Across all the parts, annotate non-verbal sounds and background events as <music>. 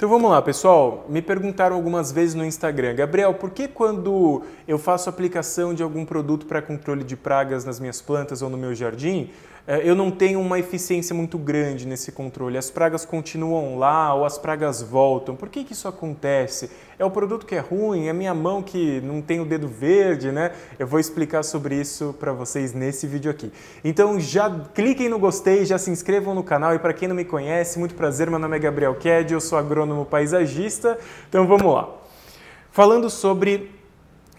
Então vamos lá, pessoal. Me perguntaram algumas vezes no Instagram, Gabriel, por que quando eu faço aplicação de algum produto para controle de pragas nas minhas plantas ou no meu jardim, eu não tenho uma eficiência muito grande nesse controle. As pragas continuam lá ou as pragas voltam. Por que, que isso acontece? É o produto que é ruim? É minha mão que não tem o dedo verde, né? Eu vou explicar sobre isso para vocês nesse vídeo aqui. Então já cliquem no gostei, já se inscrevam no canal e para quem não me conhece, muito prazer, meu nome é Gabriel Ked, eu sou agrônomo paisagista. Então vamos lá. Falando sobre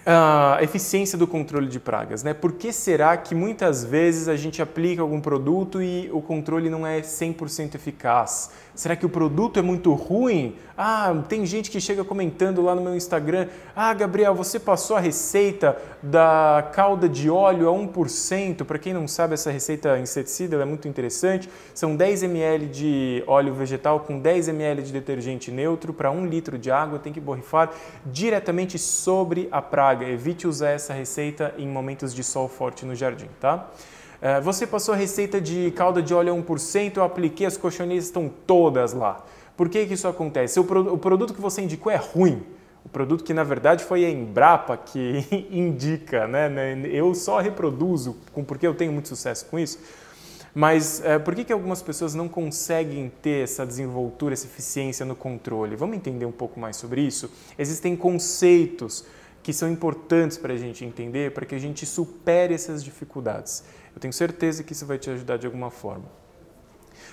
a eficiência do controle de pragas, né? Por que será que muitas vezes a gente aplica algum produto e o controle não é 100% eficaz? Será que o produto é muito ruim? Ah, tem gente que chega comentando lá no meu Instagram: Ah, Gabriel, você passou a receita da calda de óleo a 1%. Para quem não sabe, essa receita inseticida é muito interessante. São 10 ml de óleo vegetal com 10 ml de detergente neutro para 1 litro de água. Tem que borrifar diretamente sobre a praga. Evite usar essa receita em momentos de sol forte no jardim, tá? É, você passou a receita de calda de óleo a 1%, eu apliquei, as cochoneiras estão todas lá. Por que, que isso acontece? O, pro, o produto que você indicou é ruim. O produto que na verdade foi a Embrapa que <laughs> indica, né? Eu só reproduzo, porque eu tenho muito sucesso com isso. Mas é, por que, que algumas pessoas não conseguem ter essa desenvoltura, essa eficiência no controle? Vamos entender um pouco mais sobre isso? Existem conceitos que são importantes para a gente entender, para que a gente supere essas dificuldades. Eu tenho certeza que isso vai te ajudar de alguma forma.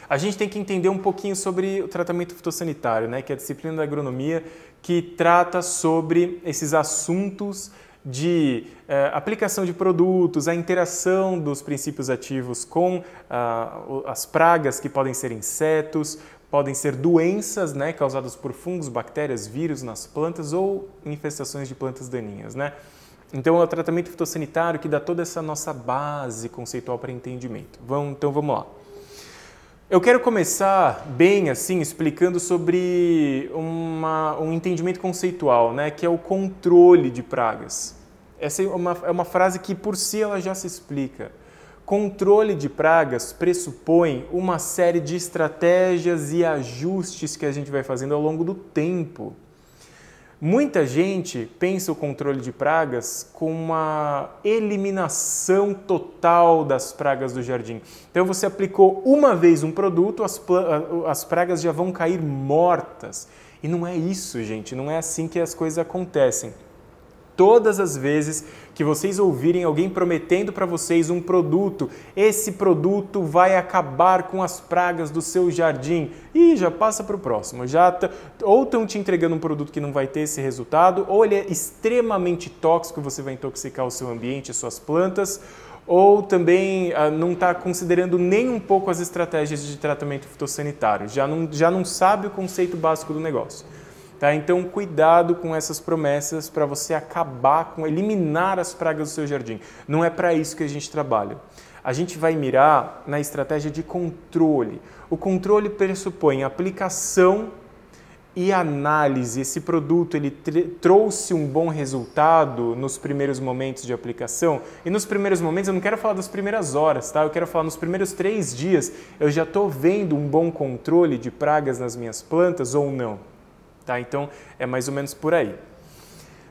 A gente tem que entender um pouquinho sobre o tratamento fitossanitário, né, que é a disciplina da agronomia que trata sobre esses assuntos de eh, aplicação de produtos, a interação dos princípios ativos com ah, as pragas que podem ser insetos, podem ser doenças né, causadas por fungos, bactérias, vírus nas plantas ou infestações de plantas daninhas. Né? Então é o tratamento fitossanitário que dá toda essa nossa base conceitual para entendimento. Vamos, então vamos lá. Eu quero começar bem assim explicando sobre uma, um entendimento conceitual, né, que é o controle de pragas. Essa é uma, é uma frase que por si ela já se explica. Controle de pragas pressupõe uma série de estratégias e ajustes que a gente vai fazendo ao longo do tempo. Muita gente pensa o controle de pragas com uma eliminação total das pragas do jardim. Então você aplicou uma vez um produto, as, as pragas já vão cair mortas. E não é isso, gente, não é assim que as coisas acontecem todas as vezes que vocês ouvirem alguém prometendo para vocês um produto, esse produto vai acabar com as pragas do seu jardim. E já passa para o próximo. Já ou estão te entregando um produto que não vai ter esse resultado, ou ele é extremamente tóxico, você vai intoxicar o seu ambiente, as suas plantas, ou também ah, não está considerando nem um pouco as estratégias de tratamento fitossanitário, já não, já não sabe o conceito básico do negócio. Tá? Então, cuidado com essas promessas para você acabar com, eliminar as pragas do seu jardim. Não é para isso que a gente trabalha. A gente vai mirar na estratégia de controle. O controle pressupõe aplicação e análise. Esse produto ele trouxe um bom resultado nos primeiros momentos de aplicação. E nos primeiros momentos, eu não quero falar das primeiras horas, tá? Eu quero falar nos primeiros três dias. Eu já estou vendo um bom controle de pragas nas minhas plantas ou não. Tá? Então, é mais ou menos por aí.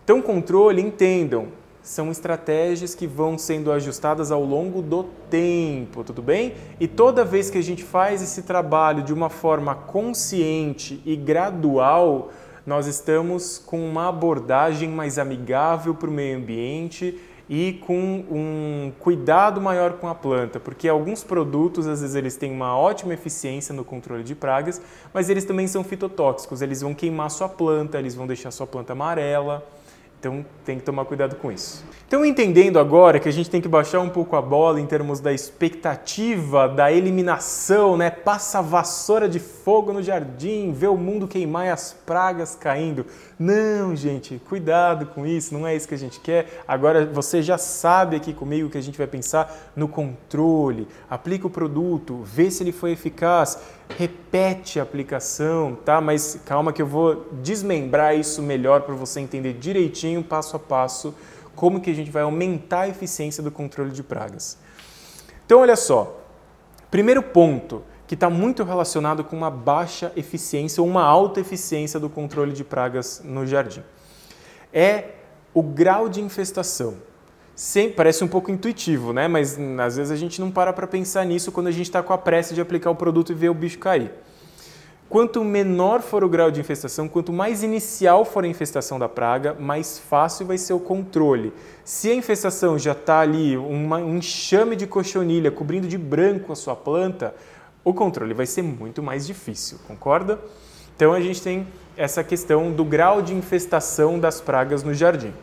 Então, controle, entendam, são estratégias que vão sendo ajustadas ao longo do tempo, tudo bem? E toda vez que a gente faz esse trabalho de uma forma consciente e gradual, nós estamos com uma abordagem mais amigável para o meio ambiente e com um cuidado maior com a planta, porque alguns produtos, às vezes, eles têm uma ótima eficiência no controle de pragas, mas eles também são fitotóxicos, eles vão queimar sua planta, eles vão deixar sua planta amarela. Então tem que tomar cuidado com isso. Então, entendendo agora que a gente tem que baixar um pouco a bola em termos da expectativa da eliminação, né? Passa a vassoura de fogo no jardim, vê o mundo queimar e as pragas caindo. Não, gente, cuidado com isso, não é isso que a gente quer. Agora você já sabe aqui comigo que a gente vai pensar no controle. Aplica o produto, vê se ele foi eficaz, repete a aplicação, tá? Mas calma que eu vou desmembrar isso melhor para você entender direitinho, passo a passo, como que a gente vai aumentar a eficiência do controle de pragas. Então, olha só. Primeiro ponto, que está muito relacionado com uma baixa eficiência ou uma alta eficiência do controle de pragas no jardim. É o grau de infestação. Sempre, parece um pouco intuitivo, né? mas às vezes a gente não para para pensar nisso quando a gente está com a pressa de aplicar o produto e ver o bicho cair. Quanto menor for o grau de infestação, quanto mais inicial for a infestação da praga, mais fácil vai ser o controle. Se a infestação já está ali, uma, um enxame de cochonilha cobrindo de branco a sua planta, o controle vai ser muito mais difícil, concorda? Então a gente tem essa questão do grau de infestação das pragas no jardim.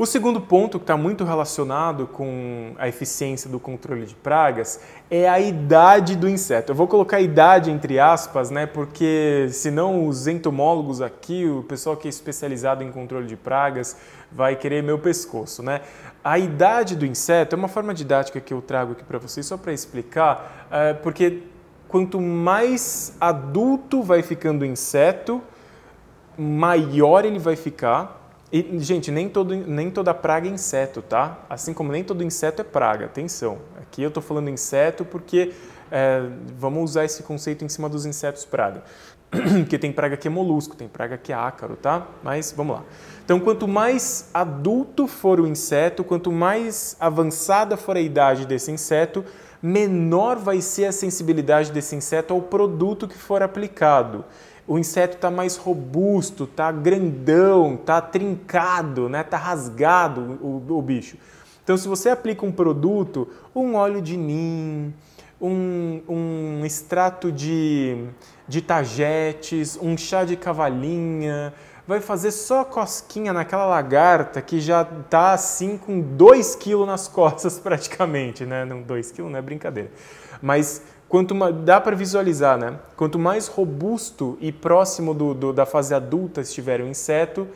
O segundo ponto, que está muito relacionado com a eficiência do controle de pragas, é a idade do inseto. Eu vou colocar idade entre aspas, né, porque senão os entomólogos aqui, o pessoal que é especializado em controle de pragas, vai querer meu pescoço. Né? A idade do inseto é uma forma didática que eu trago aqui para vocês, só para explicar, é, porque quanto mais adulto vai ficando o inseto, maior ele vai ficar e, gente, nem, todo, nem toda praga é inseto, tá? Assim como nem todo inseto é praga, atenção. Aqui eu estou falando inseto porque é, vamos usar esse conceito em cima dos insetos praga. <clears throat> Porque tem praga que é molusco, tem praga que é ácaro, tá? Mas vamos lá. Então, quanto mais adulto for o inseto, quanto mais avançada for a idade desse inseto, menor vai ser a sensibilidade desse inseto ao produto que for aplicado o inseto está mais robusto, está grandão, está trincado, está né? Tá rasgado o, o, bicho. Então, se você aplica um produto, um óleo de nim, um, um extrato de, de tagetes, um chá de cavalinha, vai fazer só cosquinha naquela lagarta que já está assim com 2 quilos nas <laughs> costas praticamente, né? Não 2 quilos não é brincadeira. Mas quanto dá para visualizar, né? Quanto mais robusto e próximo do, do, da fase adulta estiver o inseto,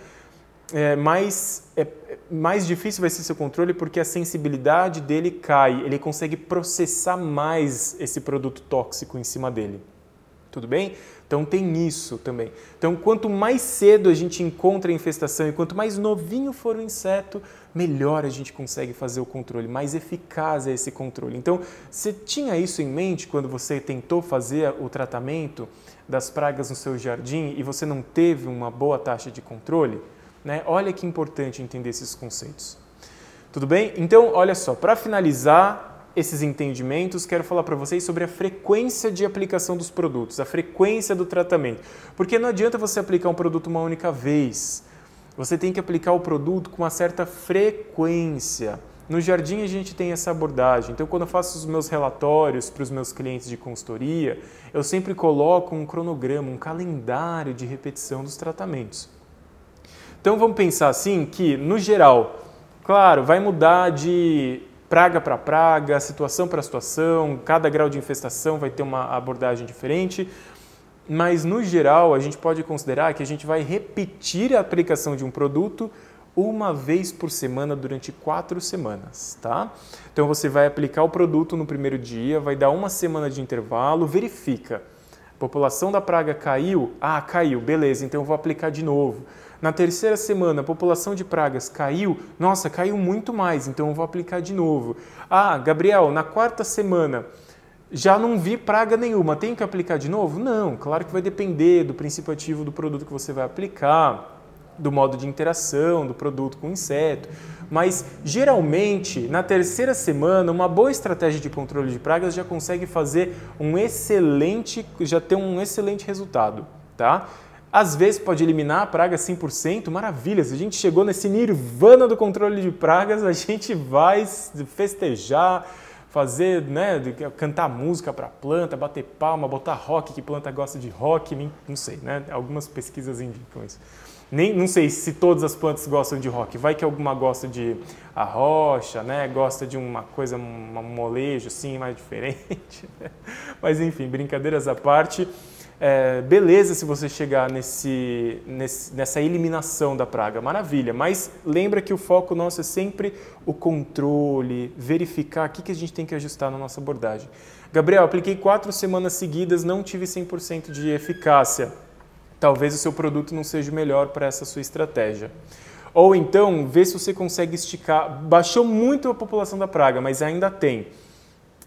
é, mais, é, mais difícil vai ser seu controle porque a sensibilidade dele cai, ele consegue processar mais esse produto tóxico em cima dele. Tudo bem? Então tem isso também. Então quanto mais cedo a gente encontra a infestação e quanto mais novinho for o inseto, melhor a gente consegue fazer o controle, mais eficaz é esse controle. Então, você tinha isso em mente quando você tentou fazer o tratamento das pragas no seu jardim e você não teve uma boa taxa de controle? Né? Olha que importante entender esses conceitos. Tudo bem? Então, olha só, para finalizar esses entendimentos, quero falar para vocês sobre a frequência de aplicação dos produtos, a frequência do tratamento. Porque não adianta você aplicar um produto uma única vez. Você tem que aplicar o produto com uma certa frequência. No jardim a gente tem essa abordagem. Então, quando eu faço os meus relatórios para os meus clientes de consultoria, eu sempre coloco um cronograma, um calendário de repetição dos tratamentos. Então, vamos pensar assim que, no geral, claro, vai mudar de praga para praga, situação para situação, cada grau de infestação vai ter uma abordagem diferente, mas no geral a gente pode considerar que a gente vai repetir a aplicação de um produto uma vez por semana durante quatro semanas, tá? Então você vai aplicar o produto no primeiro dia, vai dar uma semana de intervalo, verifica. População da praga caiu? Ah, caiu, beleza, então eu vou aplicar de novo. Na terceira semana, a população de pragas caiu? Nossa, caiu muito mais, então eu vou aplicar de novo. Ah, Gabriel, na quarta semana, já não vi praga nenhuma, tenho que aplicar de novo? Não, claro que vai depender do princípio ativo do produto que você vai aplicar, do modo de interação do produto com o inseto. Mas geralmente, na terceira semana, uma boa estratégia de controle de pragas já consegue fazer um excelente, já ter um excelente resultado, tá? Às vezes pode eliminar a praga 100%, maravilha. Se a gente chegou nesse nirvana do controle de pragas, a gente vai festejar, fazer, né, cantar música para planta, bater palma, botar rock, que planta gosta de rock, não sei, né? Algumas pesquisas indicam isso. Nem, não sei se todas as plantas gostam de rock. Vai que alguma gosta de arrocha, né? Gosta de uma coisa, um molejo assim, mais <laughs> diferente. Mas enfim, brincadeiras à parte. É, beleza se você chegar nesse, nesse, nessa eliminação da praga, maravilha, mas lembra que o foco nosso é sempre o controle, verificar o que, que a gente tem que ajustar na nossa abordagem. Gabriel, apliquei quatro semanas seguidas, não tive 100% de eficácia. Talvez o seu produto não seja melhor para essa sua estratégia. Ou então, vê se você consegue esticar. Baixou muito a população da praga, mas ainda tem.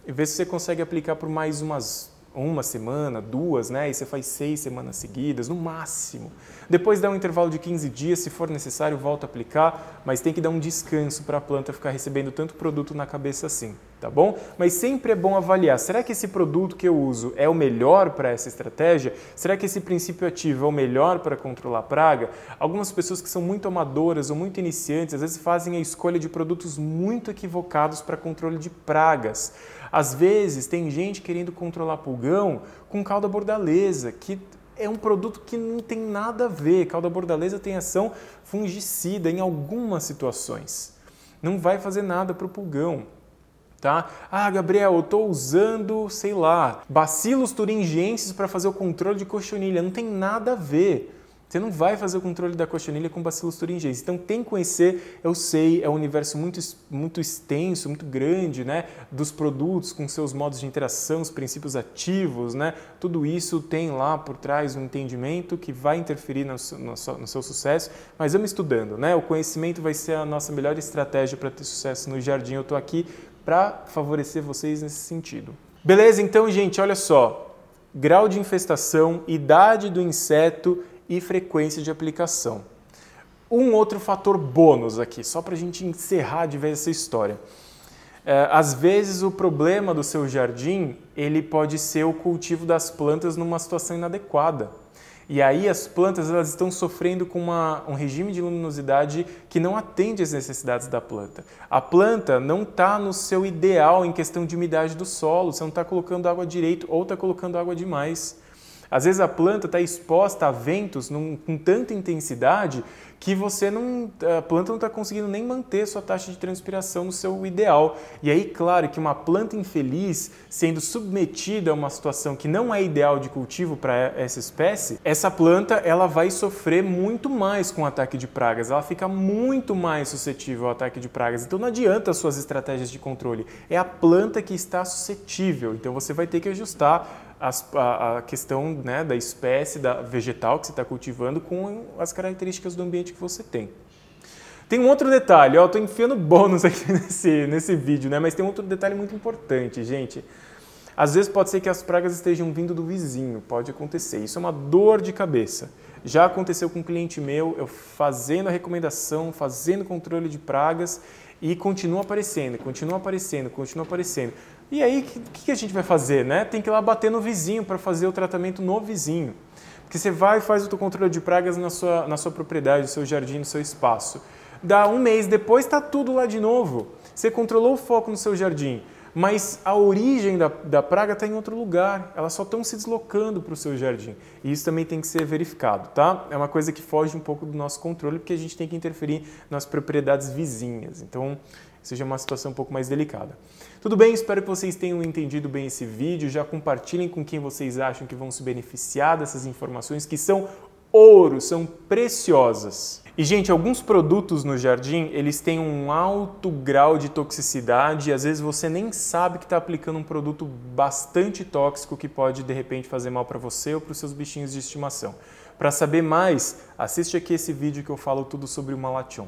Vê se você consegue aplicar por mais umas uma semana, duas, né? E você faz seis semanas seguidas, no máximo. Depois dá um intervalo de 15 dias, se for necessário, volta a aplicar, mas tem que dar um descanso para a planta ficar recebendo tanto produto na cabeça assim, tá bom? Mas sempre é bom avaliar, será que esse produto que eu uso é o melhor para essa estratégia? Será que esse princípio ativo é o melhor para controlar a praga? Algumas pessoas que são muito amadoras ou muito iniciantes, às vezes fazem a escolha de produtos muito equivocados para controle de pragas. Às vezes tem gente querendo controlar pulgão com calda bordaleza, que é um produto que não tem nada a ver. Calda bordaleza tem ação fungicida em algumas situações. Não vai fazer nada para o pulgão. Tá? Ah, Gabriel, eu estou usando, sei lá, bacilos thuringienses para fazer o controle de cochonilha. Não tem nada a ver. Você não vai fazer o controle da cochonilha com bacilos thuringienses. Então tem que conhecer, eu sei, é um universo muito, muito extenso, muito grande, né? Dos produtos com seus modos de interação, os princípios ativos, né? Tudo isso tem lá por trás um entendimento que vai interferir no, no, no seu sucesso, mas vamos estudando, né? O conhecimento vai ser a nossa melhor estratégia para ter sucesso no jardim. Eu estou aqui para favorecer vocês nesse sentido. Beleza? Então, gente, olha só. Grau de infestação, idade do inseto e frequência de aplicação. Um outro fator bônus aqui, só para a gente encerrar de vez essa história. É, às vezes o problema do seu jardim ele pode ser o cultivo das plantas numa situação inadequada. E aí as plantas elas estão sofrendo com uma, um regime de luminosidade que não atende às necessidades da planta. A planta não está no seu ideal em questão de umidade do solo, você não está colocando água direito ou está colocando água demais. Às vezes a planta está exposta a ventos num, com tanta intensidade que você não, a planta não está conseguindo nem manter sua taxa de transpiração no seu ideal. E aí, claro, que uma planta infeliz sendo submetida a uma situação que não é ideal de cultivo para essa espécie, essa planta ela vai sofrer muito mais com o ataque de pragas. Ela fica muito mais suscetível ao ataque de pragas. Então não adianta as suas estratégias de controle. É a planta que está suscetível. Então você vai ter que ajustar a, a, questão né, da espécie da vegetal que você está cultivando com as características do ambiente que você tem. Tem um outro detalhe, ó, estou enfiando bônus aqui <laughs> nesse, nesse vídeo, né? mas tem um outro detalhe muito importante, gente. Às vezes pode ser que as pragas estejam vindo do vizinho, pode acontecer. Isso é uma dor de cabeça. Já aconteceu com um cliente meu, eu fazendo a recomendação, fazendo controle de pragas e continua aparecendo, continua aparecendo, continua aparecendo. E aí, o que, que, a gente vai fazer? Né? Tem que ir lá bater no vizinho para fazer o tratamento no vizinho. Porque você vai e faz o teu controle de pragas na sua, na sua propriedade, no seu jardim, no seu espaço. Dá um mês depois, está tudo lá de novo. Você controlou o foco no seu jardim, mas a origem da, da praga está em outro lugar. Elas só estão se deslocando para o seu jardim. E isso também tem que ser verificado, tá? É uma coisa que foge um pouco do nosso controle, porque a gente tem que interferir nas propriedades vizinhas. Então, seja uma situação um pouco mais delicada. Tudo bem, espero que vocês tenham entendido bem esse vídeo, já compartilhem com quem vocês acham que vão se beneficiar dessas informações que são ouro, são preciosas. E gente, alguns produtos no jardim, eles têm um alto grau de toxicidade e às vezes você nem sabe que está aplicando um produto bastante tóxico que pode de repente fazer mal para você ou para os seus bichinhos de estimação. Para saber mais, assiste aqui esse vídeo que eu falo tudo sobre o malation.